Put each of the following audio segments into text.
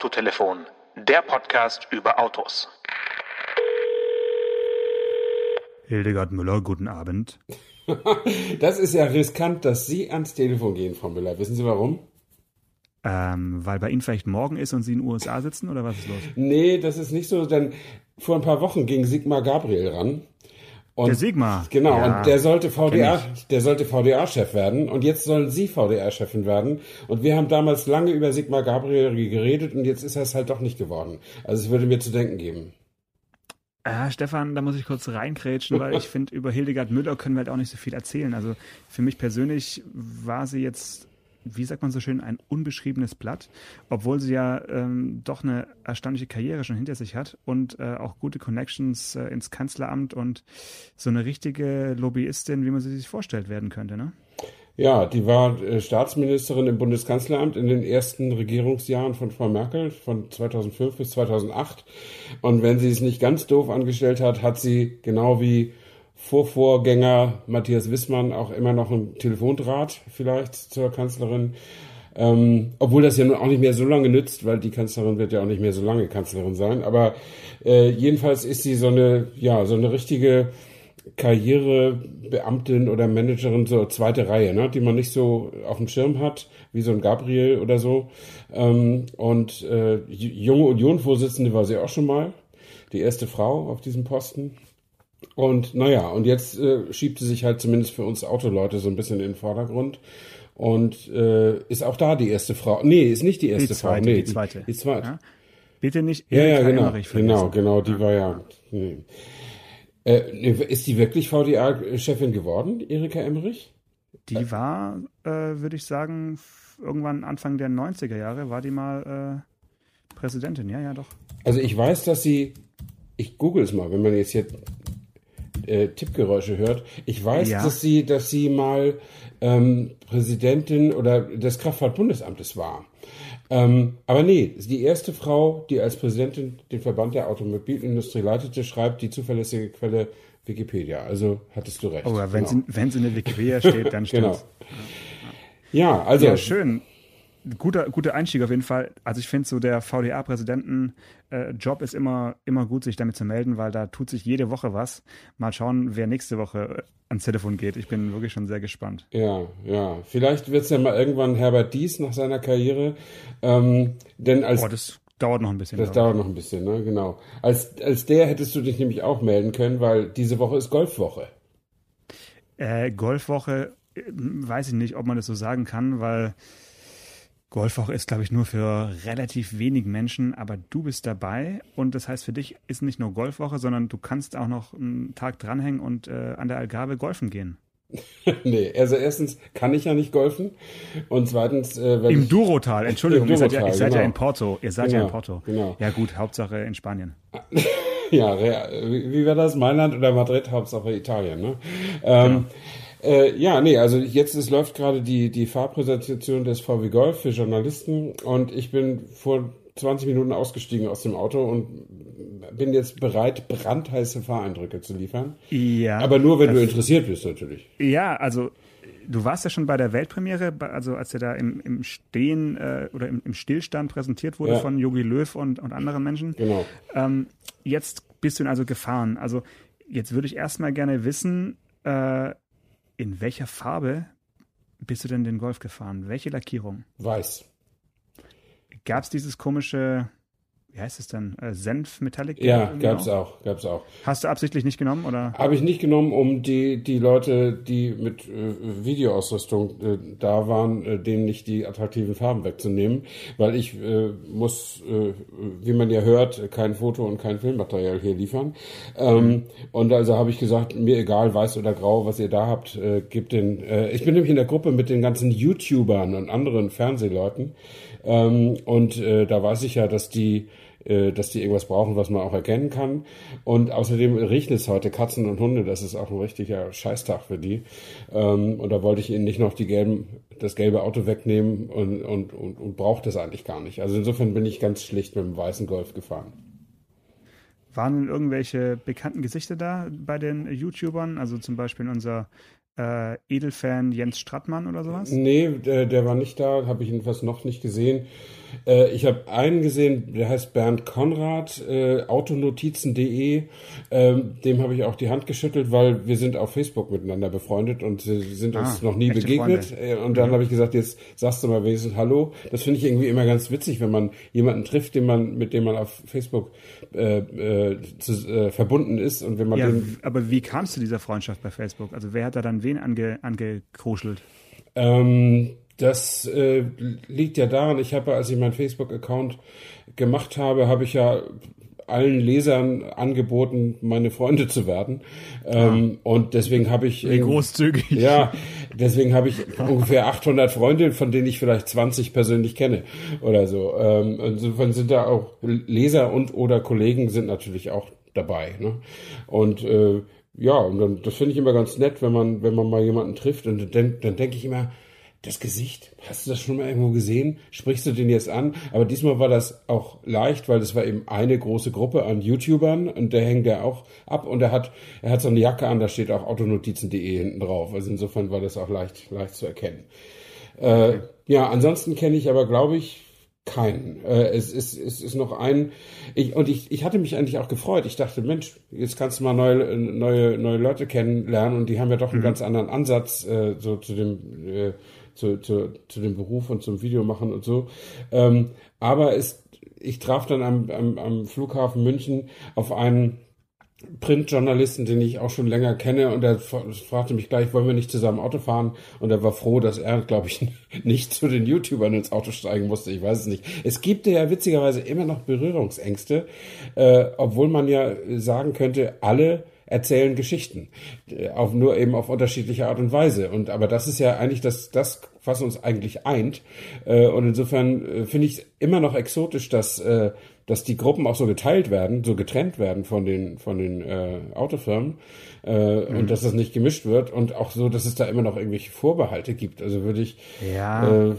Autotelefon, der Podcast über Autos. Hildegard Müller, guten Abend. das ist ja riskant, dass Sie ans Telefon gehen, Frau Müller. Wissen Sie warum? Ähm, weil bei Ihnen vielleicht morgen ist und Sie in den USA sitzen oder was ist los? Nee, das ist nicht so, denn vor ein paar Wochen ging Sigmar Gabriel ran. Und, der Sigmar. Genau, ja, und der sollte VDA, der sollte VDA-Chef werden und jetzt sollen Sie VDA-Chefin werden. Und wir haben damals lange über Sigmar Gabriel geredet und jetzt ist er es halt doch nicht geworden. Also es würde mir zu denken geben. Ah, Stefan, da muss ich kurz reinkrätschen, weil ich finde, über Hildegard Müller können wir halt auch nicht so viel erzählen. Also für mich persönlich war sie jetzt, wie sagt man so schön, ein unbeschriebenes Blatt, obwohl sie ja ähm, doch eine erstaunliche Karriere schon hinter sich hat und äh, auch gute Connections äh, ins Kanzleramt und so eine richtige Lobbyistin, wie man sie sich vorstellt, werden könnte, ne? Ja, die war äh, Staatsministerin im Bundeskanzleramt in den ersten Regierungsjahren von Frau Merkel von 2005 bis 2008. Und wenn sie es nicht ganz doof angestellt hat, hat sie genau wie Vorvorgänger Matthias Wissmann auch immer noch einen Telefondraht vielleicht zur Kanzlerin. Ähm, obwohl das ja nun auch nicht mehr so lange nützt, weil die Kanzlerin wird ja auch nicht mehr so lange Kanzlerin sein. Aber äh, jedenfalls ist sie so eine, ja, so eine richtige Karrierebeamtin oder Managerin, so zweite Reihe, ne, die man nicht so auf dem Schirm hat, wie so ein Gabriel oder so. Ähm, und äh, junge Union-Vorsitzende war sie auch schon mal, die erste Frau auf diesem Posten. Und naja, und jetzt äh, schiebt sie sich halt zumindest für uns Autoleute so ein bisschen in den Vordergrund. Und äh, ist auch da die erste Frau. Nee, ist nicht die erste die zweite, Frau. Nee, die zweite. Die, die zweite. Ja? Bitte nicht Erika ja, ja, genau, genau, genau, die ja. war ja. Nee. Äh, ist die wirklich VDA-Chefin geworden, Erika Emmerich? Die war, äh, würde ich sagen, irgendwann Anfang der 90er Jahre war die mal äh, Präsidentin, ja, ja, doch. Also ich weiß, dass sie, ich google es mal, wenn man jetzt hier äh, Tippgeräusche hört. Ich weiß, ja. dass sie, dass sie mal ähm, Präsidentin oder des Kraftfahrtbundesamtes war. Ähm, aber nee, die erste Frau, die als Präsidentin den Verband der Automobilindustrie leitete, schreibt die zuverlässige Quelle Wikipedia. Also hattest du recht. Oh, wenn, genau. sie, wenn sie in der Wikipedia steht, dann stimmt genau. Ja, also. Ja, schön guter, guter Einstieg auf jeden Fall. Also ich finde so der VDA-Präsidenten-Job äh, ist immer, immer gut, sich damit zu melden, weil da tut sich jede Woche was. Mal schauen, wer nächste Woche äh, ans Telefon geht. Ich bin wirklich schon sehr gespannt. Ja, ja. Vielleicht wird es ja mal irgendwann Herbert Dies nach seiner Karriere. Ähm, denn als Boah, das dauert noch ein bisschen. Das dauert noch ein bisschen, ne? Genau. Als, als der hättest du dich nämlich auch melden können, weil diese Woche ist Golfwoche. Äh, Golfwoche, äh, weiß ich nicht, ob man das so sagen kann, weil Golfwoche ist, glaube ich, nur für relativ wenig Menschen, aber du bist dabei und das heißt für dich ist nicht nur Golfwoche, sondern du kannst auch noch einen Tag dranhängen und äh, an der Algarve golfen gehen. nee, also erstens kann ich ja nicht golfen und zweitens äh, wenn im Durotal, Entschuldigung, Im Durotal, ihr seid, ja, ihr seid genau. ja in Porto, ihr seid genau, ja in Porto. Genau. Ja gut, Hauptsache in Spanien. ja, wie wäre das? Mailand oder Madrid, Hauptsache Italien, ne? Ähm, genau. Äh, ja, nee, also jetzt es läuft gerade die, die Fahrpräsentation des VW Golf für Journalisten und ich bin vor 20 Minuten ausgestiegen aus dem Auto und bin jetzt bereit, brandheiße Fahreindrücke zu liefern. Ja. Aber nur, wenn du interessiert bist, natürlich. Ja, also du warst ja schon bei der Weltpremiere, also als er da im, im Stehen äh, oder im, im, Stillstand präsentiert wurde ja. von Yogi Löw und, und anderen Menschen. Genau. Ähm, jetzt bist du ihn also gefahren. Also jetzt würde ich erstmal gerne wissen, äh, in welcher Farbe bist du denn den Golf gefahren? Welche Lackierung? Weiß. Gab es dieses komische wie heißt es denn? Äh, Senf Metallic? Ja, gab's auch, gab's auch. Hast du absichtlich nicht genommen oder? Habe ich nicht genommen, um die die Leute, die mit äh, Videoausrüstung äh, da waren, äh, denen nicht die attraktiven Farben wegzunehmen, weil ich äh, muss, äh, wie man ja hört, kein Foto und kein Filmmaterial hier liefern. Ähm, mhm. Und also habe ich gesagt, mir egal, weiß oder grau, was ihr da habt, äh, gibt den. Ich bin nämlich in der Gruppe mit den ganzen YouTubern und anderen Fernsehleuten. Ähm, und da weiß ich ja, dass die äh, dass die irgendwas brauchen, was man auch erkennen kann. Und außerdem regnet es heute Katzen und Hunde, das ist auch ein richtiger Scheißtag für die. Ähm, und da wollte ich ihnen nicht noch die gelben, das gelbe Auto wegnehmen und, und, und, und braucht das eigentlich gar nicht. Also insofern bin ich ganz schlicht mit dem weißen Golf gefahren. Waren irgendwelche bekannten Gesichter da bei den YouTubern? Also zum Beispiel unser äh, Edelfan Jens Strattmann oder sowas? Nee, der, der war nicht da, habe ich jedenfalls noch nicht gesehen. Äh, ich habe einen gesehen, der heißt Bernd Konrad, äh, autonotizen.de. Ähm, dem habe ich auch die Hand geschüttelt, weil wir sind auf Facebook miteinander befreundet und sie sind ah, uns noch nie begegnet. Freunde. Äh, und dann mhm. habe ich gesagt, jetzt sagst du mal wenigstens Hallo. Das finde ich irgendwie immer ganz witzig, wenn man jemanden trifft, den man, mit dem man auf Facebook äh, äh, zu, äh, verbunden ist und wenn man ja, den. Aber wie kamst du dieser Freundschaft bei Facebook? Also wer hat da dann wen ange, angekruschelt? Ähm, das äh, liegt ja daran, ich habe, als ich meinen Facebook-Account gemacht habe, habe ich ja allen Lesern angeboten, meine Freunde zu werden. Ähm. Und deswegen habe ich. Wie großzügig. Ja, deswegen habe ich ungefähr 800 Freunde, von denen ich vielleicht 20 persönlich kenne oder so. Ähm, insofern sind da auch Leser und oder Kollegen sind natürlich auch dabei. Ne? Und äh, ja, und dann, das finde ich immer ganz nett, wenn man, wenn man mal jemanden trifft. Und dann, dann denke ich immer, das Gesicht, hast du das schon mal irgendwo gesehen? Sprichst du den jetzt an? Aber diesmal war das auch leicht, weil das war eben eine große Gruppe an YouTubern und der hängt ja auch ab und er hat, er hat so eine Jacke an, da steht auch autonotizen.de hinten drauf. Also insofern war das auch leicht, leicht zu erkennen. Äh, ja, ansonsten kenne ich aber, glaube ich, keinen. Äh, es, ist, es ist noch ein. Ich, und ich, ich hatte mich eigentlich auch gefreut. Ich dachte, Mensch, jetzt kannst du mal neue, neue, neue Leute kennenlernen und die haben ja doch einen mhm. ganz anderen Ansatz äh, so zu dem äh, zu, zu, zu dem Beruf und zum Videomachen und so. Ähm, aber es, ich traf dann am, am, am Flughafen München auf einen Printjournalisten, den ich auch schon länger kenne, und er fragte mich gleich, wollen wir nicht zusammen Auto fahren? Und er war froh, dass er, glaube ich, nicht zu den YouTubern ins Auto steigen musste. Ich weiß es nicht. Es gibt ja witzigerweise immer noch Berührungsängste, äh, obwohl man ja sagen könnte, alle erzählen Geschichten, äh, auf, nur eben auf unterschiedliche Art und Weise. Und aber das ist ja eigentlich das, das was uns eigentlich eint. Äh, und insofern äh, finde ich es immer noch exotisch, dass dass die Gruppen auch so geteilt werden, so getrennt werden von den von den äh, Autofirmen äh, mhm. und dass das nicht gemischt wird und auch so, dass es da immer noch irgendwelche Vorbehalte gibt. Also würde ich ja. Äh,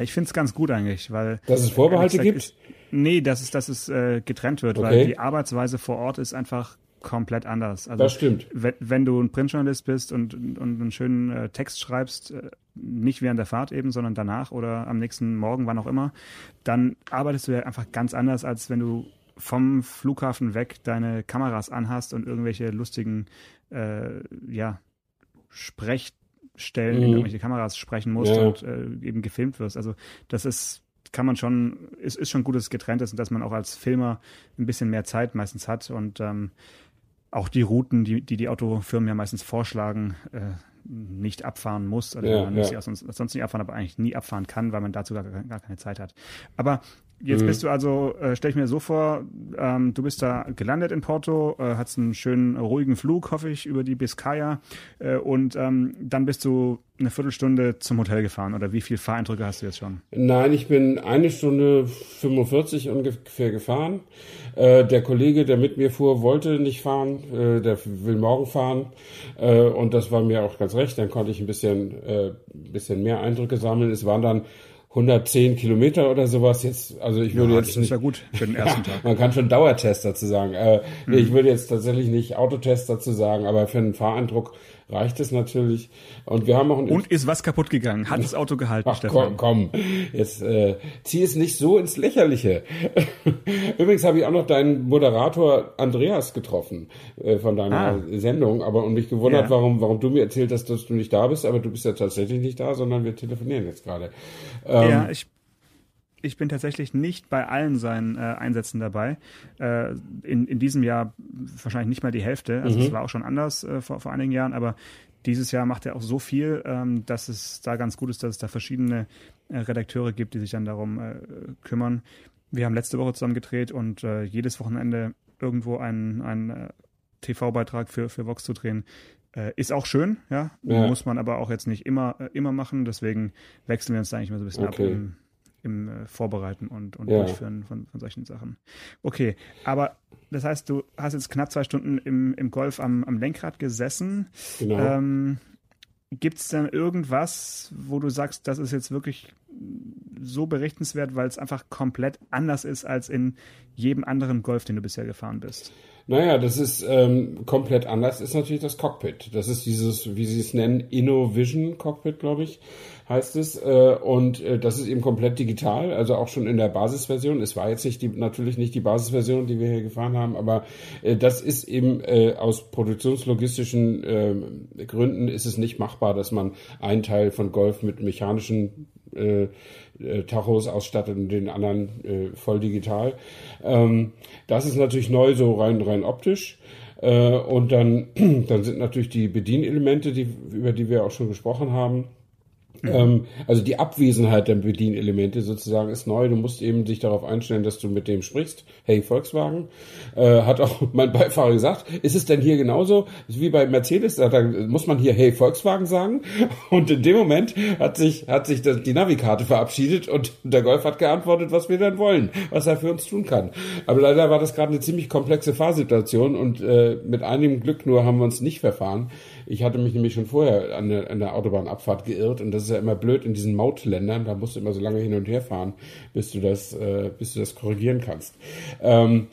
ich finde es ganz gut eigentlich, weil dass es Vorbehalte gesagt, gibt. Ist, nee, dass es dass es äh, getrennt wird, okay. weil die Arbeitsweise vor Ort ist einfach komplett anders. Also, das stimmt. Wenn, wenn du ein Printjournalist bist und, und einen schönen äh, Text schreibst, äh, nicht während der Fahrt eben, sondern danach oder am nächsten Morgen, wann auch immer, dann arbeitest du ja einfach ganz anders, als wenn du vom Flughafen weg deine Kameras anhast und irgendwelche lustigen, äh, ja, Sprechstellen mhm. in irgendwelche Kameras sprechen musst ja. und äh, eben gefilmt wirst. Also das ist kann man schon, ist, ist schon gut, dass es getrennt ist und dass man auch als Filmer ein bisschen mehr Zeit meistens hat und ähm, auch die Routen, die, die die Autofirmen ja meistens vorschlagen, äh, nicht abfahren muss. Also ja, man muss ja. sie sonst, sonst nicht abfahren, aber eigentlich nie abfahren kann, weil man dazu gar, gar keine Zeit hat. Aber Jetzt mhm. bist du also, äh, stell ich mir so vor, ähm, du bist da gelandet in Porto, äh, hast einen schönen ruhigen Flug, hoffe ich, über die Biscaya äh, und ähm, dann bist du eine Viertelstunde zum Hotel gefahren oder wie viel Fahreindrücke hast du jetzt schon? Nein, ich bin eine Stunde 45 ungefähr gefahren. Äh, der Kollege, der mit mir fuhr, wollte nicht fahren, äh, der will morgen fahren äh, und das war mir auch ganz recht. Dann konnte ich ein bisschen, äh, bisschen mehr Eindrücke sammeln. Es waren dann 110 Kilometer oder sowas jetzt, also ich würde ja, jetzt das nicht, ist ja gut für den ersten Tag. man kann schon Dauertest dazu sagen. Äh, mhm. Ich würde jetzt tatsächlich nicht Autotest dazu sagen, aber für einen Fahreindruck reicht es natürlich. Und wir haben auch Und ist was kaputt gegangen? Hat das Auto gehalten, Ach, Stefan? Komm, komm, jetzt äh, zieh es nicht so ins Lächerliche. Übrigens habe ich auch noch deinen Moderator Andreas getroffen äh, von deiner ah. Sendung, aber und mich gewundert, ja. warum, warum du mir erzählt hast, dass du nicht da bist, aber du bist ja tatsächlich nicht da, sondern wir telefonieren jetzt gerade. Ähm, ja, ich ich bin tatsächlich nicht bei allen seinen äh, Einsätzen dabei. Äh, in, in diesem Jahr wahrscheinlich nicht mal die Hälfte. Also es mhm. war auch schon anders äh, vor, vor einigen Jahren, aber dieses Jahr macht er auch so viel, ähm, dass es da ganz gut ist, dass es da verschiedene äh, Redakteure gibt, die sich dann darum äh, kümmern. Wir haben letzte Woche zusammen gedreht und äh, jedes Wochenende irgendwo einen, einen TV-Beitrag für, für Vox zu drehen. Äh, ist auch schön, ja? ja. Muss man aber auch jetzt nicht immer, äh, immer machen. Deswegen wechseln wir uns da eigentlich mal so ein bisschen okay. ab im, im äh, Vorbereiten und, und ja. Durchführen von, von solchen Sachen. Okay, aber das heißt, du hast jetzt knapp zwei Stunden im, im Golf am, am Lenkrad gesessen. Genau. Ähm, Gibt es denn irgendwas, wo du sagst, das ist jetzt wirklich so berichtenswert, weil es einfach komplett anders ist als in jedem anderen Golf, den du bisher gefahren bist? Naja, das ist ähm, komplett anders, ist natürlich das Cockpit. Das ist dieses, wie sie es nennen, InnoVision Cockpit, glaube ich, heißt es. Äh, und äh, das ist eben komplett digital, also auch schon in der Basisversion. Es war jetzt nicht die, natürlich nicht die Basisversion, die wir hier gefahren haben, aber äh, das ist eben äh, aus produktionslogistischen äh, Gründen ist es nicht machbar, dass man einen Teil von Golf mit mechanischen äh, äh, Tachos ausstattet und den anderen äh, voll digital. Ähm, das ist natürlich neu, so rein, rein optisch. Äh, und dann, dann sind natürlich die Bedienelemente, die, über die wir auch schon gesprochen haben, Mhm. Ähm, also die Abwesenheit der Bedienelemente sozusagen ist neu. Du musst eben dich darauf einstellen, dass du mit dem sprichst. Hey Volkswagen, äh, hat auch mein Beifahrer gesagt. Ist es denn hier genauso wie bei Mercedes? Da muss man hier Hey Volkswagen sagen. Und in dem Moment hat sich hat sich das, die Navikarte verabschiedet und der Golf hat geantwortet, was wir dann wollen, was er für uns tun kann. Aber leider war das gerade eine ziemlich komplexe Fahrsituation und äh, mit einigem Glück nur haben wir uns nicht verfahren. Ich hatte mich nämlich schon vorher an der, an der Autobahnabfahrt geirrt und das ist ja immer blöd in diesen Mautländern. Da musst du immer so lange hin und her fahren, bis du das, äh, bis du das korrigieren kannst. Ähm,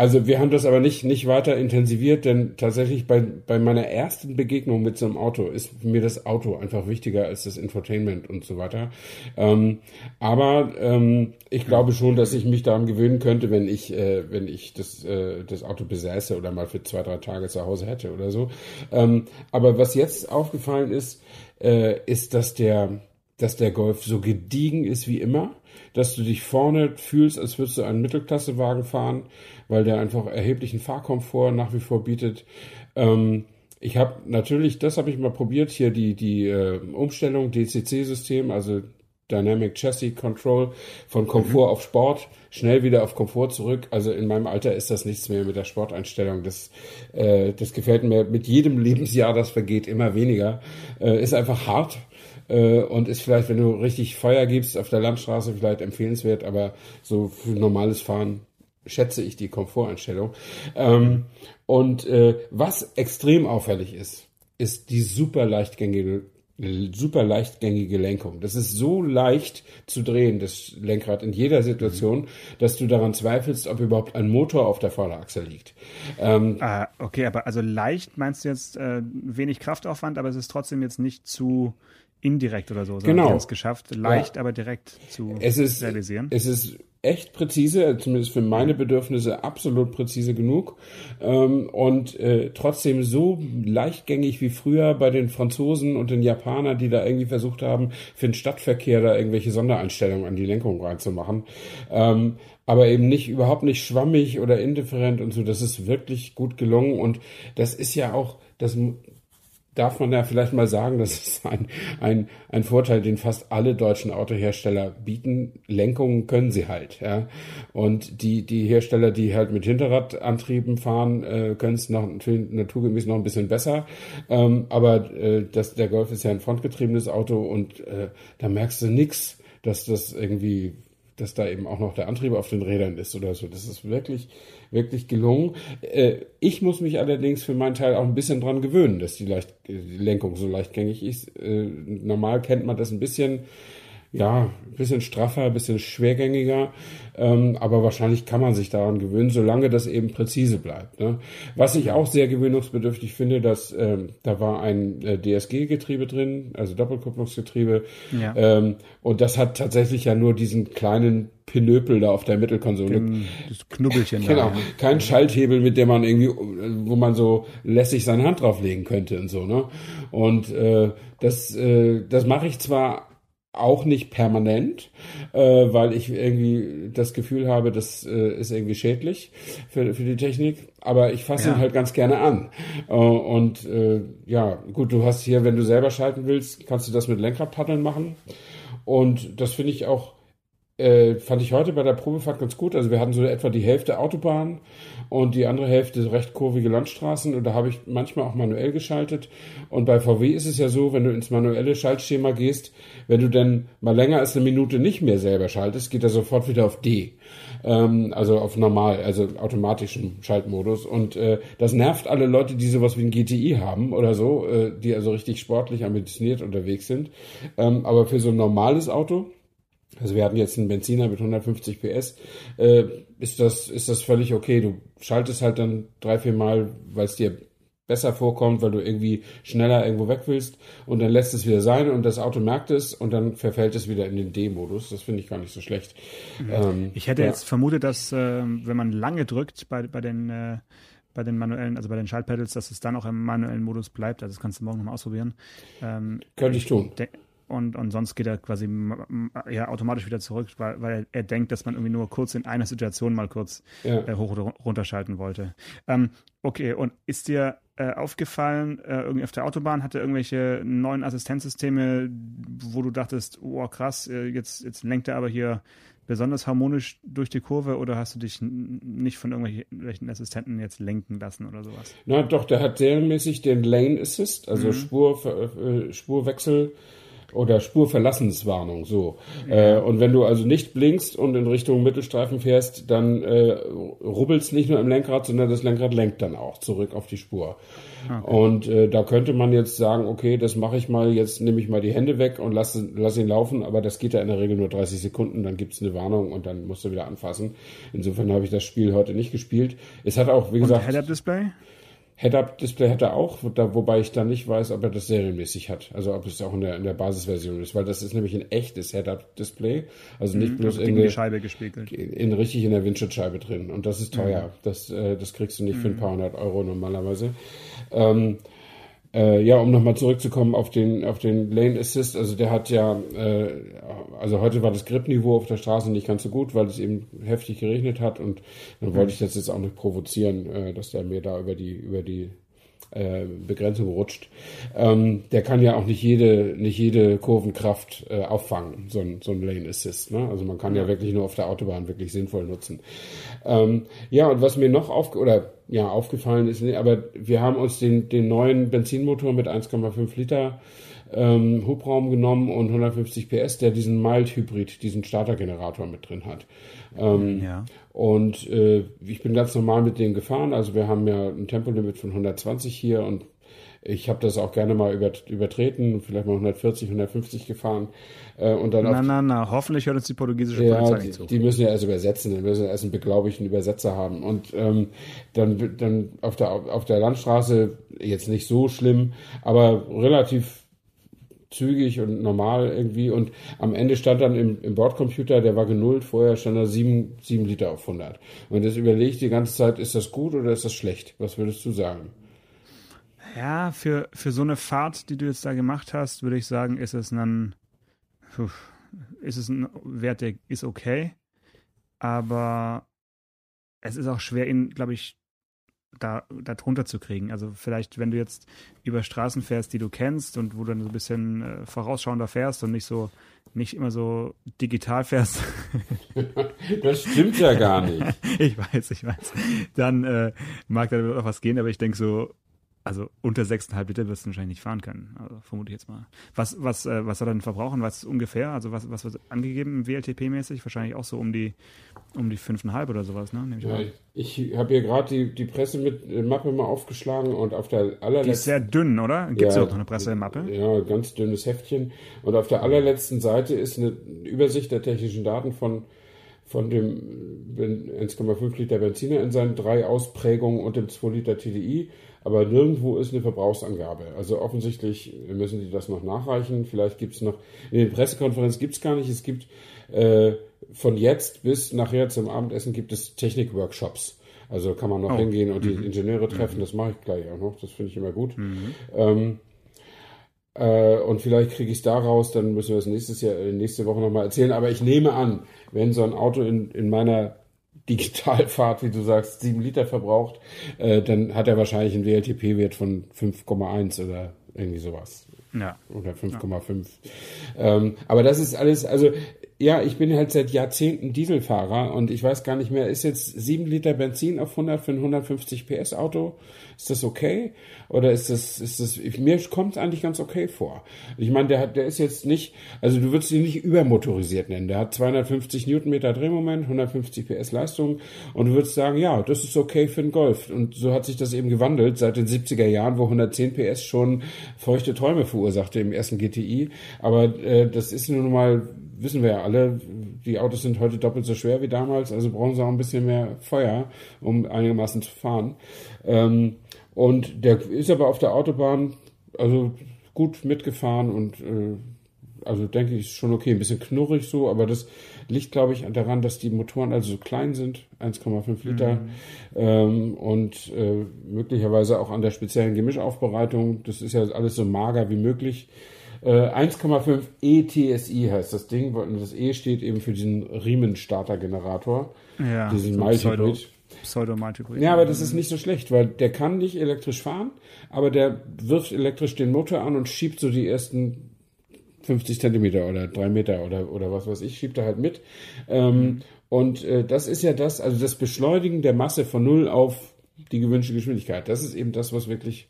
also wir haben das aber nicht, nicht weiter intensiviert, denn tatsächlich bei, bei meiner ersten Begegnung mit so einem Auto ist mir das Auto einfach wichtiger als das Infotainment und so weiter. Ähm, aber ähm, ich glaube schon, dass ich mich daran gewöhnen könnte, wenn ich, äh, wenn ich das, äh, das Auto besäße oder mal für zwei, drei Tage zu Hause hätte oder so. Ähm, aber was jetzt aufgefallen ist, äh, ist, dass der, dass der Golf so gediegen ist wie immer dass du dich vorne fühlst, als würdest du einen Mittelklassewagen fahren, weil der einfach erheblichen Fahrkomfort nach wie vor bietet. Ähm, ich habe natürlich, das habe ich mal probiert, hier die, die äh, Umstellung DCC-System, also Dynamic Chassis Control von Komfort mhm. auf Sport, schnell wieder auf Komfort zurück. Also in meinem Alter ist das nichts mehr mit der Sporteinstellung. Das, äh, das gefällt mir mit jedem Lebensjahr, das vergeht, immer weniger. Äh, ist einfach hart äh, und ist vielleicht, wenn du richtig Feuer gibst auf der Landstraße, vielleicht empfehlenswert, aber so für normales Fahren schätze ich die Komforteinstellung. Ähm, und äh, was extrem auffällig ist, ist die super leichtgängige super leichtgängige Lenkung. Das ist so leicht zu drehen, das Lenkrad in jeder Situation, dass du daran zweifelst, ob überhaupt ein Motor auf der Vorderachse liegt. Ähm, ah, okay, aber also leicht meinst du jetzt äh, wenig Kraftaufwand, aber es ist trotzdem jetzt nicht zu indirekt oder so, sondern genau. es geschafft, leicht, ja. aber direkt zu es ist, realisieren. Es ist echt präzise, zumindest für meine Bedürfnisse absolut präzise genug ähm, und äh, trotzdem so leichtgängig wie früher bei den Franzosen und den Japanern, die da irgendwie versucht haben, für den Stadtverkehr da irgendwelche Sondereinstellungen an die Lenkung reinzumachen. Ähm, aber eben nicht überhaupt nicht schwammig oder indifferent und so. Das ist wirklich gut gelungen und das ist ja auch das darf man ja vielleicht mal sagen, das ist ein, ein, ein Vorteil, den fast alle deutschen Autohersteller bieten. Lenkungen können sie halt, ja. Und die, die Hersteller, die halt mit Hinterradantrieben fahren, äh, können es noch naturgemäß noch ein bisschen besser. Ähm, aber äh, das, der Golf ist ja ein frontgetriebenes Auto und äh, da merkst du nix, dass das irgendwie dass da eben auch noch der Antrieb auf den Rädern ist oder so. Das ist wirklich, wirklich gelungen. Äh, ich muss mich allerdings für meinen Teil auch ein bisschen dran gewöhnen, dass die, Leicht die Lenkung so leichtgängig ist. Äh, normal kennt man das ein bisschen ja, ein bisschen straffer, ein bisschen schwergängiger, ähm, aber wahrscheinlich kann man sich daran gewöhnen, solange das eben präzise bleibt. Ne? Was ich auch sehr gewöhnungsbedürftig finde, dass ähm, da war ein äh, DSG-Getriebe drin, also Doppelkupplungsgetriebe, ja. ähm, und das hat tatsächlich ja nur diesen kleinen Pinöpel da auf der Mittelkonsole. Den, das Knubbelchen genau, da. Genau, kein Schalthebel, mit dem man irgendwie, wo man so lässig seine Hand drauflegen könnte und so. Ne? Und äh, das, äh, das mache ich zwar auch nicht permanent, äh, weil ich irgendwie das Gefühl habe, das äh, ist irgendwie schädlich für, für die Technik. Aber ich fasse ja. ihn halt ganz gerne an. Äh, und äh, ja, gut, du hast hier, wenn du selber schalten willst, kannst du das mit Lenkradpaddeln machen. Und das finde ich auch äh, fand ich heute bei der Probefahrt ganz gut. Also wir hatten so etwa die Hälfte Autobahn und die andere Hälfte recht kurvige Landstraßen und da habe ich manchmal auch manuell geschaltet. Und bei VW ist es ja so, wenn du ins manuelle Schaltschema gehst, wenn du dann mal länger als eine Minute nicht mehr selber schaltest, geht er sofort wieder auf D. Ähm, also auf normal, also automatischen Schaltmodus. Und äh, das nervt alle Leute, die sowas wie ein GTI haben oder so, äh, die also richtig sportlich ambitioniert unterwegs sind. Ähm, aber für so ein normales Auto, also wir hatten jetzt einen Benziner mit 150 PS, äh, ist das ist das völlig okay. Du schaltest halt dann drei vier Mal, weil es dir besser vorkommt, weil du irgendwie schneller irgendwo weg willst und dann lässt es wieder sein und das Auto merkt es und dann verfällt es wieder in den D-Modus. Das finde ich gar nicht so schlecht. Mhm. Ähm, ich hätte ja. jetzt vermutet, dass äh, wenn man lange drückt bei, bei den äh, bei den manuellen, also bei den Schaltpedals, dass es dann auch im manuellen Modus bleibt. Also das kannst du morgen nochmal ausprobieren. Ähm, Könnte ich tun und, und sonst geht er quasi ja, automatisch wieder zurück, weil, weil er denkt, dass man irgendwie nur kurz in einer Situation mal kurz ja. äh, hoch oder runterschalten wollte. Ähm, okay, und ist dir äh, aufgefallen, äh, irgendwie auf der Autobahn hatte irgendwelche neuen Assistenzsysteme, wo du dachtest, oh krass, äh, jetzt, jetzt lenkt er aber hier besonders harmonisch durch die Kurve oder hast du dich nicht von irgendwelchen Assistenten jetzt lenken lassen oder sowas? Na doch, der hat serienmäßig den Lane Assist, also mhm. Spur, äh, Spurwechsel oder Spurverlassenswarnung, so. Ja. Äh, und wenn du also nicht blinkst und in Richtung Mittelstreifen fährst, dann äh, rubbelst nicht nur im Lenkrad, sondern das Lenkrad lenkt dann auch zurück auf die Spur. Okay. Und äh, da könnte man jetzt sagen, okay, das mache ich mal, jetzt nehme ich mal die Hände weg und lass, lass ihn laufen, aber das geht ja in der Regel nur 30 Sekunden, dann gibt's eine Warnung und dann musst du wieder anfassen. Insofern habe ich das Spiel heute nicht gespielt. Es hat auch, wie gesagt. Head-Up-Display? Head-Up-Display hat er auch, wobei ich dann nicht weiß, ob er das serienmäßig hat. Also ob es auch in der, in der Basisversion ist, weil das ist nämlich ein echtes Head-Up-Display. Also nicht mhm, bloß in die Scheibe gespiegelt. In, richtig in der Windschutzscheibe drin. Und das ist teuer. Mhm. Das, äh, das kriegst du nicht mhm. für ein mhm. paar hundert Euro normalerweise. Ähm, äh, ja, um nochmal zurückzukommen auf den, auf den Lane Assist, also der hat ja, äh, also heute war das Gripniveau auf der Straße nicht ganz so gut, weil es eben heftig geregnet hat. Und dann wollte ich das jetzt auch nicht provozieren, äh, dass der mir da über die, über die äh, Begrenzung rutscht. Ähm, der kann ja auch nicht jede, nicht jede Kurvenkraft äh, auffangen, so ein, so ein Lane Assist. Ne? Also man kann ja. wirklich nur auf der Autobahn wirklich sinnvoll nutzen. Ähm, ja, und was mir noch auf, oder ja, aufgefallen ist, aber wir haben uns den, den neuen Benzinmotor mit 1,5 Liter ähm, Hubraum genommen und 150 PS, der diesen Mild Hybrid, diesen Startergenerator mit drin hat. Ähm, ja. Und äh, ich bin ganz normal mit dem gefahren. Also wir haben ja ein Tempolimit von 120 hier und ich habe das auch gerne mal übertreten, vielleicht mal 140, 150 gefahren. Äh, und dann na, na, na, hoffentlich hört uns die portugiesische ja, Polizei nicht zu. Die müssen ja erst übersetzen, dann müssen wir erst einen beglaubigten Übersetzer haben. Und ähm, dann, dann auf, der, auf der Landstraße jetzt nicht so schlimm, aber relativ zügig und normal irgendwie. Und am Ende stand dann im, im Bordcomputer, der war genullt, vorher stand da 7, 7 Liter auf 100. Und das überlege ich die ganze Zeit, ist das gut oder ist das schlecht? Was würdest du sagen? Ja, für, für so eine Fahrt, die du jetzt da gemacht hast, würde ich sagen, ist es ein, ist es ein Wert, der ist okay. Aber es ist auch schwer, ihn, glaube ich, da, da drunter zu kriegen. Also vielleicht, wenn du jetzt über Straßen fährst, die du kennst und wo du dann so ein bisschen äh, vorausschauender fährst und nicht so, nicht immer so digital fährst. das stimmt ja gar nicht. ich weiß, ich weiß. Dann äh, mag da auch was gehen, aber ich denke so, also unter 6,5 Liter wirst du wahrscheinlich nicht fahren können. Also vermute ich jetzt mal. Was, was, äh, was soll er denn verbrauchen? Was ungefähr? Also was, was wird angegeben WLTP-mäßig? Wahrscheinlich auch so um die um die 5,5 oder sowas, ne? ich ja, ich habe hier gerade die, die Pressemappe äh, mal aufgeschlagen und auf der allerletzten. Die ist sehr dünn, oder? Gibt es ja, auch noch eine Pressemappe? Ja, ganz dünnes Heftchen. Und auf der allerletzten Seite ist eine Übersicht der technischen Daten von von dem 1,5 Liter Benziner in seinen drei Ausprägungen und dem 2 Liter TDI aber nirgendwo ist eine Verbrauchsangabe. Also offensichtlich müssen die das noch nachreichen. Vielleicht gibt es noch, in der Pressekonferenz gibt es gar nicht, es gibt äh, von jetzt bis nachher zum Abendessen gibt es Technikworkshops. Also kann man noch oh. hingehen und die mhm. Ingenieure treffen, mhm. das mache ich gleich auch noch, das finde ich immer gut. Mhm. Ähm, äh, und vielleicht kriege ich es da raus, dann müssen wir es nächstes Jahr, äh, nächste Woche nochmal erzählen. Aber ich nehme an, wenn so ein Auto in, in meiner Digitalfahrt, wie du sagst, sieben Liter verbraucht, äh, dann hat er wahrscheinlich einen WLTP-Wert von 5,1 oder irgendwie sowas. Ja. Oder 5,5. Ja. Ähm, aber das ist alles, also ja, ich bin halt seit Jahrzehnten Dieselfahrer und ich weiß gar nicht mehr, ist jetzt sieben Liter Benzin auf 100 für ein 150 PS Auto? Ist das okay? Oder ist das, ist das, mir kommt es eigentlich ganz okay vor. Ich meine, der hat, der ist jetzt nicht, also du würdest ihn nicht übermotorisiert nennen. Der hat 250 Newtonmeter Drehmoment, 150 PS Leistung und du würdest sagen, ja, das ist okay für einen Golf. Und so hat sich das eben gewandelt seit den 70er Jahren, wo 110 PS schon feuchte Träume verursachte im ersten GTI. Aber äh, das ist nun mal wissen wir ja alle, die Autos sind heute doppelt so schwer wie damals, also brauchen sie auch ein bisschen mehr Feuer, um einigermaßen zu fahren. Ähm, und der ist aber auf der Autobahn also gut mitgefahren und äh, also denke ich, ist schon okay, ein bisschen knurrig so, aber das liegt, glaube ich, daran, dass die Motoren also so klein sind, 1,5 Liter, mhm. ähm, und äh, möglicherweise auch an der speziellen Gemischaufbereitung. Das ist ja alles so mager wie möglich. Äh, 1,5 ETSI heißt das Ding, und das E steht eben für diesen Riemen-Starter-Generator, ja, diesen so. Pseudo-Multihybrid. Ja, aber das ist nicht so schlecht, weil der kann nicht elektrisch fahren, aber der wirft elektrisch den Motor an und schiebt so die ersten 50 Zentimeter oder drei Meter oder, oder was weiß ich, schiebt er halt mit. Ähm, mhm. Und äh, das ist ja das, also das Beschleunigen der Masse von null auf die gewünschte Geschwindigkeit. Das ist eben das, was wirklich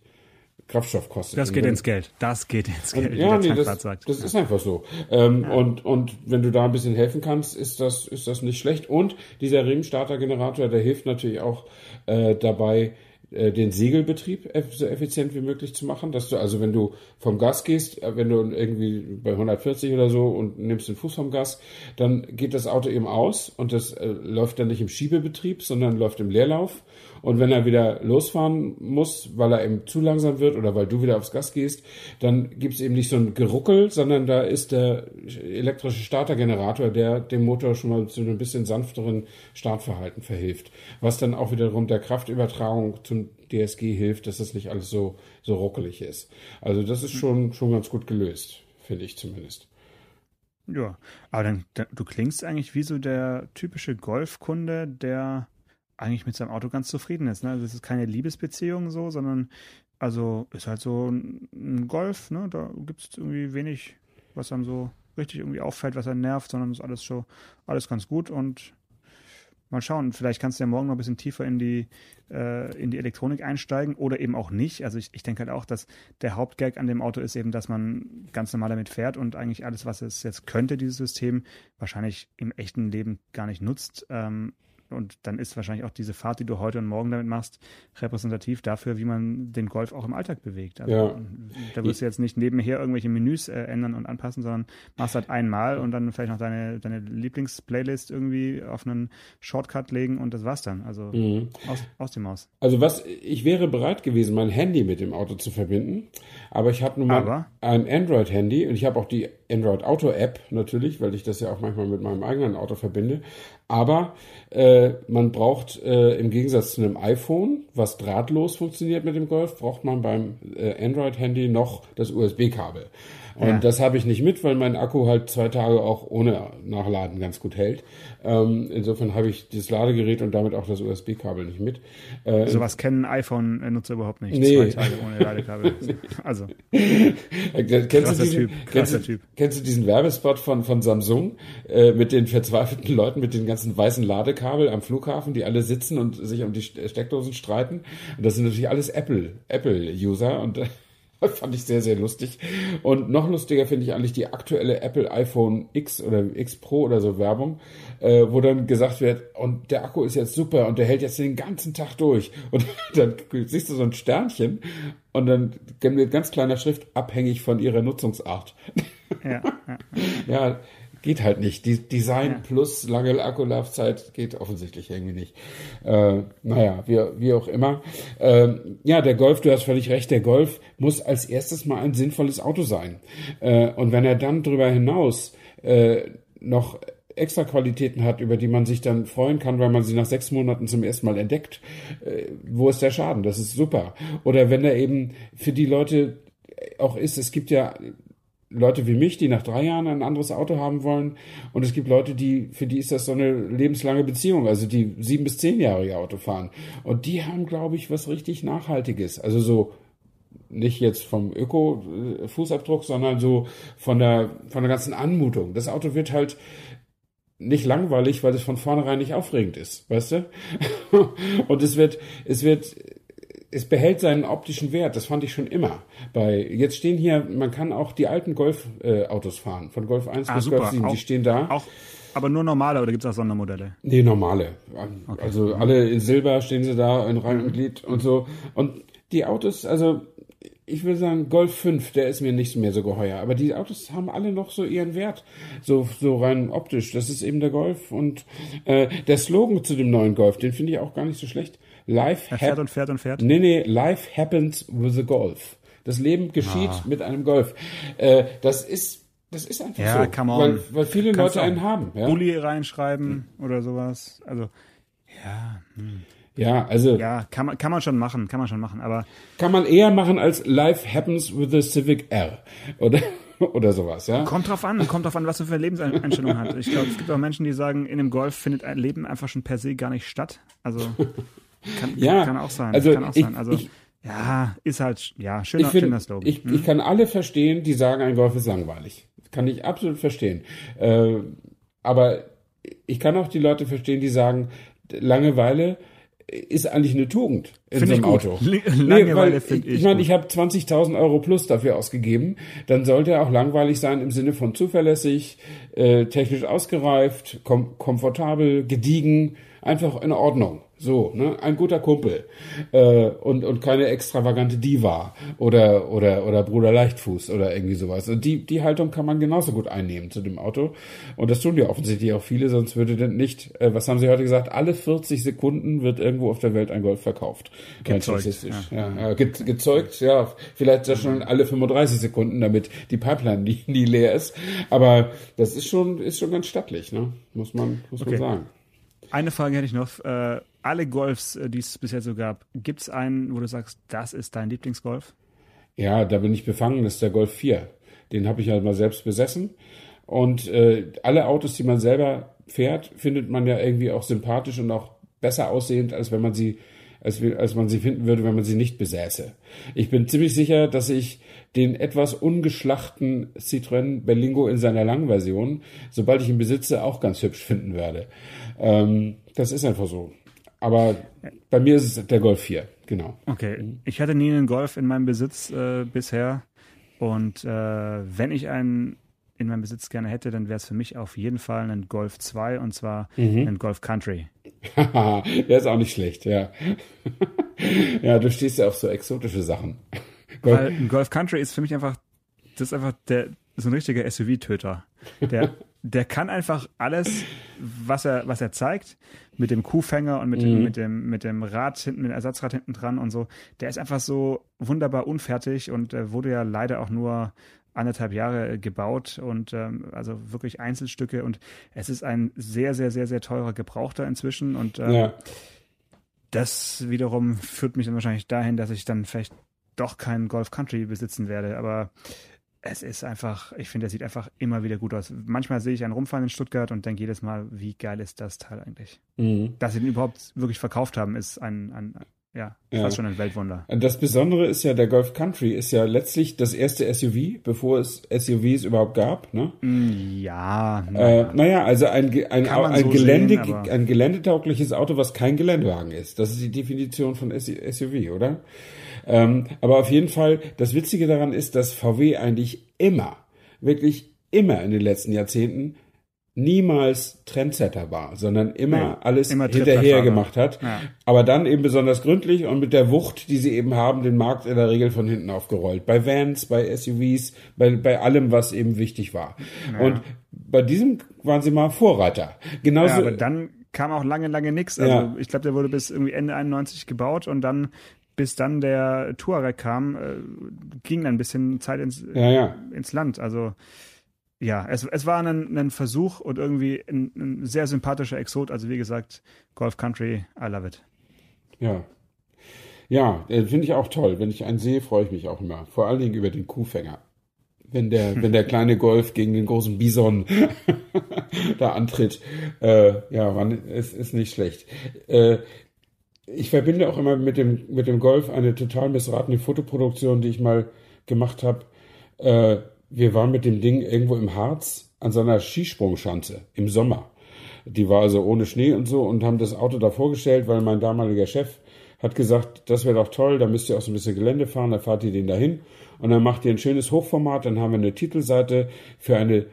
Kraftstoff kostet. Das geht ins Geld. Das geht ins Geld. Und, ja, nee, das, sagt. das ist einfach so. Ähm, ja. und, und wenn du da ein bisschen helfen kannst, ist das, ist das nicht schlecht. Und dieser Riemenstartergenerator, der hilft natürlich auch äh, dabei, äh, den Segelbetrieb so effizient wie möglich zu machen, dass du also, wenn du vom Gas gehst, äh, wenn du irgendwie bei 140 oder so und nimmst den Fuß vom Gas, dann geht das Auto eben aus und das äh, läuft dann nicht im Schiebebetrieb, sondern läuft im Leerlauf und wenn er wieder losfahren muss, weil er eben zu langsam wird oder weil du wieder aufs Gas gehst, dann gibt es eben nicht so ein Geruckel, sondern da ist der elektrische Startergenerator, der dem Motor schon mal zu einem bisschen sanfteren Startverhalten verhilft. Was dann auch wiederum der Kraftübertragung zum DSG hilft, dass das nicht alles so, so ruckelig ist. Also das ist schon, schon ganz gut gelöst, finde ich zumindest. Ja, aber dann, dann, du klingst eigentlich wie so der typische Golfkunde, der eigentlich mit seinem Auto ganz zufrieden ist. Ne? Also es ist keine Liebesbeziehung so, sondern also ist halt so ein Golf, ne? Da gibt es irgendwie wenig, was einem so richtig irgendwie auffällt, was einen nervt, sondern ist alles schon, alles ganz gut und mal schauen, vielleicht kannst du ja morgen noch ein bisschen tiefer in die, äh, in die Elektronik einsteigen oder eben auch nicht. Also ich, ich denke halt auch, dass der Hauptgag an dem Auto ist eben, dass man ganz normal damit fährt und eigentlich alles, was es jetzt könnte, dieses System, wahrscheinlich im echten Leben gar nicht nutzt. Ähm, und dann ist wahrscheinlich auch diese Fahrt, die du heute und morgen damit machst, repräsentativ dafür, wie man den Golf auch im Alltag bewegt. Also ja. da wirst du jetzt nicht nebenher irgendwelche Menüs äh, ändern und anpassen, sondern machst halt einmal und dann vielleicht noch deine, deine Lieblingsplaylist irgendwie auf einen Shortcut legen und das war's dann. Also mhm. aus, aus dem Maus. Also was, ich wäre bereit gewesen, mein Handy mit dem Auto zu verbinden, aber ich habe nun mal aber? ein Android-Handy und ich habe auch die Android Auto App natürlich, weil ich das ja auch manchmal mit meinem eigenen Auto verbinde. Aber äh, man braucht äh, im Gegensatz zu einem iPhone, was drahtlos funktioniert mit dem Golf, braucht man beim äh, Android-Handy noch das USB-Kabel. Und ja. das habe ich nicht mit, weil mein Akku halt zwei Tage auch ohne Nachladen ganz gut hält. Ähm, insofern habe ich das Ladegerät und damit auch das USB-Kabel nicht mit. Äh, Sowas kennen iPhone-Nutzer überhaupt nicht. Nee. Zwei Tage ohne Ladekabel. Also. kennst, du diesen, typ. Kennst, typ. kennst du diesen Werbespot von, von Samsung äh, mit den verzweifelten Leuten mit den ganzen weißen Ladekabel am Flughafen, die alle sitzen und sich um die Steckdosen streiten? Und das sind natürlich alles Apple, Apple-User und Fand ich sehr, sehr lustig. Und noch lustiger finde ich eigentlich die aktuelle Apple iPhone X oder X Pro oder so Werbung, äh, wo dann gesagt wird, und der Akku ist jetzt super und der hält jetzt den ganzen Tag durch. Und dann siehst du so ein Sternchen und dann mit ganz kleiner Schrift abhängig von ihrer Nutzungsart. Ja, ja. ja geht halt nicht. Die Design ja. plus lange Akkulaufzeit geht offensichtlich irgendwie nicht. Äh, naja, wie, wie auch immer. Äh, ja, der Golf, du hast völlig recht, der Golf muss als erstes mal ein sinnvolles Auto sein. Äh, und wenn er dann darüber hinaus äh, noch extra Qualitäten hat, über die man sich dann freuen kann, weil man sie nach sechs Monaten zum ersten Mal entdeckt, äh, wo ist der Schaden? Das ist super. Oder wenn er eben für die Leute auch ist, es gibt ja Leute wie mich, die nach drei Jahren ein anderes Auto haben wollen. Und es gibt Leute, die, für die ist das so eine lebenslange Beziehung, also die sieben bis zehnjährige Auto fahren. Und die haben, glaube ich, was richtig Nachhaltiges. Also so nicht jetzt vom Öko-Fußabdruck, sondern so von der, von der ganzen Anmutung. Das Auto wird halt nicht langweilig, weil es von vornherein nicht aufregend ist, weißt du? Und es wird, es wird, es behält seinen optischen Wert, das fand ich schon immer. Bei jetzt stehen hier, man kann auch die alten Golf-Autos äh, fahren, von Golf 1 ah, bis super. Golf 7, auch, die stehen da. Auch, aber nur normale oder gibt es auch Sondermodelle? Nee, normale. Okay. Also alle in Silber stehen sie da in Reihe und Glied und so. Und die Autos, also ich würde sagen, Golf 5, der ist mir nicht mehr so geheuer. Aber die Autos haben alle noch so ihren Wert, so, so rein optisch. Das ist eben der Golf. Und äh, der Slogan zu dem neuen Golf, den finde ich auch gar nicht so schlecht. Life er fährt und fährt und fährt. Nee, nee, life happens with a Golf. Das Leben geschieht ah. mit einem Golf. Äh, das ist das ist einfach ja, so. Come on. Weil, weil viele Kannst Leute einen haben. Ja? Bulli reinschreiben hm. oder sowas. Also, ja. Hm. Ja, also. Ja, kann man, kann man schon machen, kann man schon machen, aber. Kann man eher machen als Life happens with the Civic R. Oder? Oder sowas, ja? Kommt drauf an, kommt drauf an, was du für eine Lebenseinstellung hast. Ich glaube, es gibt auch Menschen, die sagen, in einem Golf findet ein Leben einfach schon per se gar nicht statt. Also, kann, ja, kann auch sein. Also, kann auch ich, sein. Also, ich, ja, ist halt, ja, schöner, ich find, schöner Slogan. Ich, hm? ich kann alle verstehen, die sagen, ein Golf ist langweilig. Kann ich absolut verstehen. Äh, aber ich kann auch die Leute verstehen, die sagen, Langeweile ist eigentlich eine Tugend in find so einem Auto. Langeweile nee, finde ich. Ich meine, ich habe 20.000 Euro plus dafür ausgegeben. Dann sollte er auch langweilig sein im Sinne von zuverlässig, äh, technisch ausgereift, kom komfortabel, gediegen, einfach in Ordnung. So, ne, ein guter Kumpel äh, und und keine extravagante Diva oder oder oder Bruder Leichtfuß oder irgendwie sowas. Und die die Haltung kann man genauso gut einnehmen zu dem Auto und das tun ja offensichtlich auch viele, sonst würde denn nicht. Äh, was haben Sie heute gesagt? Alle 40 Sekunden wird irgendwo auf der Welt ein Golf verkauft. Gezeugt, ja. Ja, ja, ge gezeugt, ja, vielleicht ja schon alle 35 Sekunden, damit die Pipeline nie, nie leer ist. Aber das ist schon ist schon ganz stattlich, ne? Muss man muss okay. man sagen. Eine Frage hätte ich noch. Äh, alle Golfs, äh, die es bisher so gab, gibt es einen, wo du sagst, das ist dein Lieblingsgolf? Ja, da bin ich befangen, das ist der Golf 4. Den habe ich halt mal selbst besessen. Und äh, alle Autos, die man selber fährt, findet man ja irgendwie auch sympathisch und auch besser aussehend, als wenn man sie, als, als man sie finden würde, wenn man sie nicht besäße. Ich bin ziemlich sicher, dass ich den etwas ungeschlachten Citroën Berlingo in seiner Langversion, sobald ich ihn besitze, auch ganz hübsch finden werde. Ähm, das ist einfach so. Aber bei mir ist es der Golf 4, genau. Okay, ich hatte nie einen Golf in meinem Besitz äh, bisher. Und äh, wenn ich einen in meinem Besitz gerne hätte, dann wäre es für mich auf jeden Fall ein Golf 2 und zwar mhm. ein Golf Country. der ist auch nicht schlecht, ja. ja, du stehst ja auf so exotische Sachen. Weil ein Golf Country ist für mich einfach, das ist einfach der, so ein richtiger SUV-Töter. Der, der kann einfach alles, was er, was er zeigt, mit dem Kuhfänger und mit, dem, mhm. mit, dem, mit dem Rad hinten, mit dem Ersatzrad hinten dran und so, der ist einfach so wunderbar unfertig und äh, wurde ja leider auch nur anderthalb Jahre gebaut und ähm, also wirklich Einzelstücke und es ist ein sehr, sehr, sehr, sehr teurer Gebrauchter inzwischen und ähm, ja. das wiederum führt mich dann wahrscheinlich dahin, dass ich dann vielleicht doch keinen Golf Country besitzen werde, aber es ist einfach, ich finde, er sieht einfach immer wieder gut aus. Manchmal sehe ich einen rumfahren in Stuttgart und denke jedes Mal, wie geil ist das Teil eigentlich? Mhm. Dass sie den überhaupt wirklich verkauft haben, ist ein, ein ja, ja, fast schon ein Weltwunder. Das Besondere ist ja, der Golf Country ist ja letztlich das erste SUV, bevor es SUVs überhaupt gab, ne? Mm, ja. Naja, äh, naja also ein, ein, ein, so Gelände, sehen, ein geländetaugliches Auto, was kein Geländewagen ist. Das ist die Definition von SUV, oder? Ähm, aber auf jeden Fall, das Witzige daran ist, dass VW eigentlich immer, wirklich immer in den letzten Jahrzehnten niemals Trendsetter war, sondern immer ja, alles immer hinterher gemacht hat. Ja. Aber dann eben besonders gründlich und mit der Wucht, die sie eben haben, den Markt in der Regel von hinten aufgerollt. Bei Vans, bei SUVs, bei, bei allem, was eben wichtig war. Ja. Und bei diesem waren sie mal Vorreiter. Genauso. aber dann kam auch lange, lange nichts. Also ich glaube, der wurde bis irgendwie Ende 91 gebaut und dann bis dann der Touareg kam, äh, ging dann ein bisschen Zeit ins, ja, ja. ins Land. Also ja, es, es war ein, ein Versuch und irgendwie ein, ein, sehr sympathischer Exot. Also wie gesagt, Golf Country, I love it. Ja. Ja, äh, finde ich auch toll. Wenn ich einen sehe, freue ich mich auch immer. Vor allen Dingen über den Kuhfänger. Wenn der, wenn der kleine Golf gegen den großen Bison da antritt. Äh, ja, man, es ist nicht schlecht. Äh, ich verbinde auch immer mit dem, mit dem Golf eine total missratene Fotoproduktion, die ich mal gemacht habe. Äh, wir waren mit dem Ding irgendwo im Harz an so einer Skisprungschanze im Sommer. Die war also ohne Schnee und so und haben das Auto da vorgestellt, weil mein damaliger Chef hat gesagt, das wäre doch toll, da müsst ihr auch so ein bisschen Gelände fahren, da fahrt ihr den dahin und dann macht ihr ein schönes Hochformat, dann haben wir eine Titelseite für eine,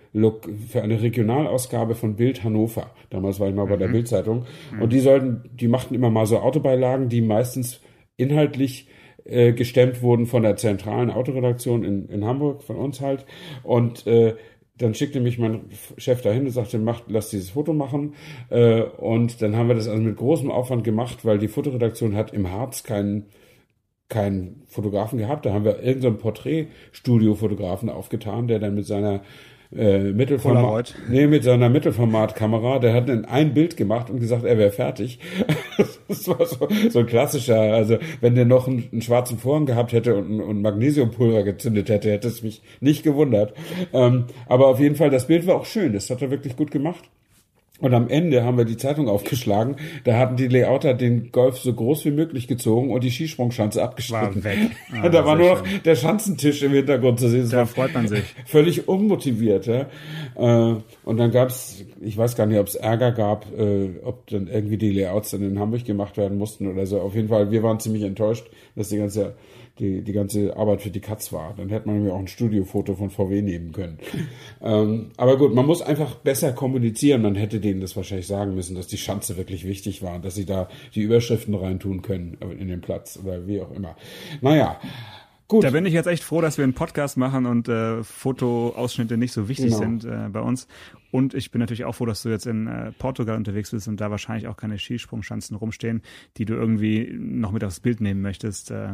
für eine Regionalausgabe von Bild Hannover. Damals war ich mal mhm. bei der mhm. Bildzeitung mhm. und die sollten, die machten immer mal so Autobeilagen, die meistens inhaltlich äh, gestemmt wurden von der zentralen Autoredaktion in, in Hamburg, von uns halt. Und äh, dann schickte mich mein Chef dahin und sagte, mach, lass dieses Foto machen. Äh, und dann haben wir das also mit großem Aufwand gemacht, weil die Fotoredaktion hat im Harz keinen keinen Fotografen gehabt. Da haben wir irgendeinen Porträtstudio-Fotografen aufgetan, der dann mit seiner äh, Mittelformat, nee, mit seiner Mittelformatkamera, der hat dann ein Bild gemacht und gesagt, er wäre fertig. das war so, so ein klassischer, also wenn der noch einen, einen schwarzen Vorhang gehabt hätte und, und Magnesiumpulver gezündet hätte, hätte es mich nicht gewundert. Ähm, aber auf jeden Fall, das Bild war auch schön, das hat er wirklich gut gemacht. Und am Ende haben wir die Zeitung aufgeschlagen. Da hatten die Layouter den Golf so groß wie möglich gezogen und die Skisprungschanze abgeschnitten. War weg. Ah, da war nur noch der Schanzentisch im Hintergrund zu sehen. Da freut man sich. Völlig unmotiviert. Ja. Äh, und dann gab's, ich weiß gar nicht, ob es Ärger gab, äh, ob dann irgendwie die Layouts dann in Hamburg gemacht werden mussten oder so. Auf jeden Fall, wir waren ziemlich enttäuscht, dass die ganze die, die ganze Arbeit für die Katz war. Dann hätte man mir auch ein Studiofoto von VW nehmen können. ähm, aber gut, man muss einfach besser kommunizieren. Man hätte denen das wahrscheinlich sagen müssen, dass die Schanze wirklich wichtig war und dass sie da die Überschriften reintun können in den Platz oder wie auch immer. Naja. Gut. Da bin ich jetzt echt froh, dass wir einen Podcast machen und äh, Fotoausschnitte nicht so wichtig genau. sind äh, bei uns. Und ich bin natürlich auch froh, dass du jetzt in äh, Portugal unterwegs bist und da wahrscheinlich auch keine Skisprungschanzen rumstehen, die du irgendwie noch mit aufs Bild nehmen möchtest. Äh,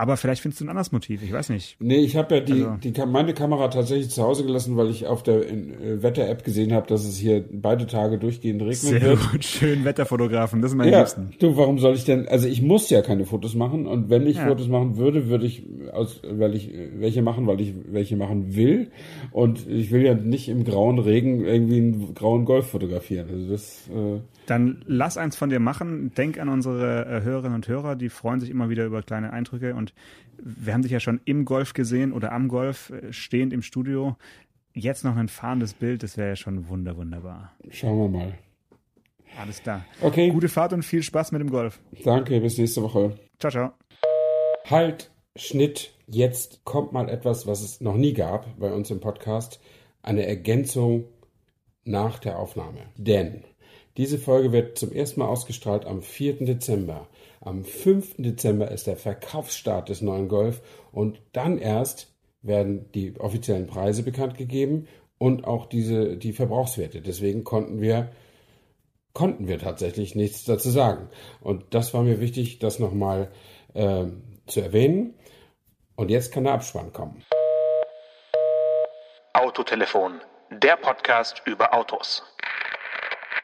aber vielleicht findest du ein anderes Motiv, ich weiß nicht. Nee, ich habe ja die, also. die, meine Kamera tatsächlich zu Hause gelassen, weil ich auf der äh, Wetter-App gesehen habe, dass es hier beide Tage durchgehend regnen Sehr wird. Gut, schön Wetterfotografen, das ist mein ja, Liebsten. Du, warum soll ich denn, also ich muss ja keine Fotos machen und wenn ich ja. Fotos machen würde, würde ich aus, weil ich welche machen, weil ich welche machen will und ich will ja nicht im grauen Regen irgendwie einen grauen Golf fotografieren. Also das äh, dann lass eins von dir machen. Denk an unsere äh, Hörerinnen und Hörer, die freuen sich immer wieder über kleine Eindrücke. Und wir haben dich ja schon im Golf gesehen oder am Golf, äh, stehend im Studio. Jetzt noch ein fahrendes Bild, das wäre ja schon wunder, wunderbar. Schauen wir mal. Alles klar. Okay. Gute Fahrt und viel Spaß mit dem Golf. Danke, bis nächste Woche. Ciao, ciao. Halt, Schnitt. Jetzt kommt mal etwas, was es noch nie gab bei uns im Podcast. Eine Ergänzung nach der Aufnahme. Denn diese Folge wird zum ersten Mal ausgestrahlt am 4. Dezember. Am 5. Dezember ist der Verkaufsstart des neuen Golf und dann erst werden die offiziellen Preise bekannt gegeben und auch diese, die Verbrauchswerte. Deswegen konnten wir, konnten wir tatsächlich nichts dazu sagen. Und das war mir wichtig, das nochmal äh, zu erwähnen. Und jetzt kann der Abspann kommen. Autotelefon, der Podcast über Autos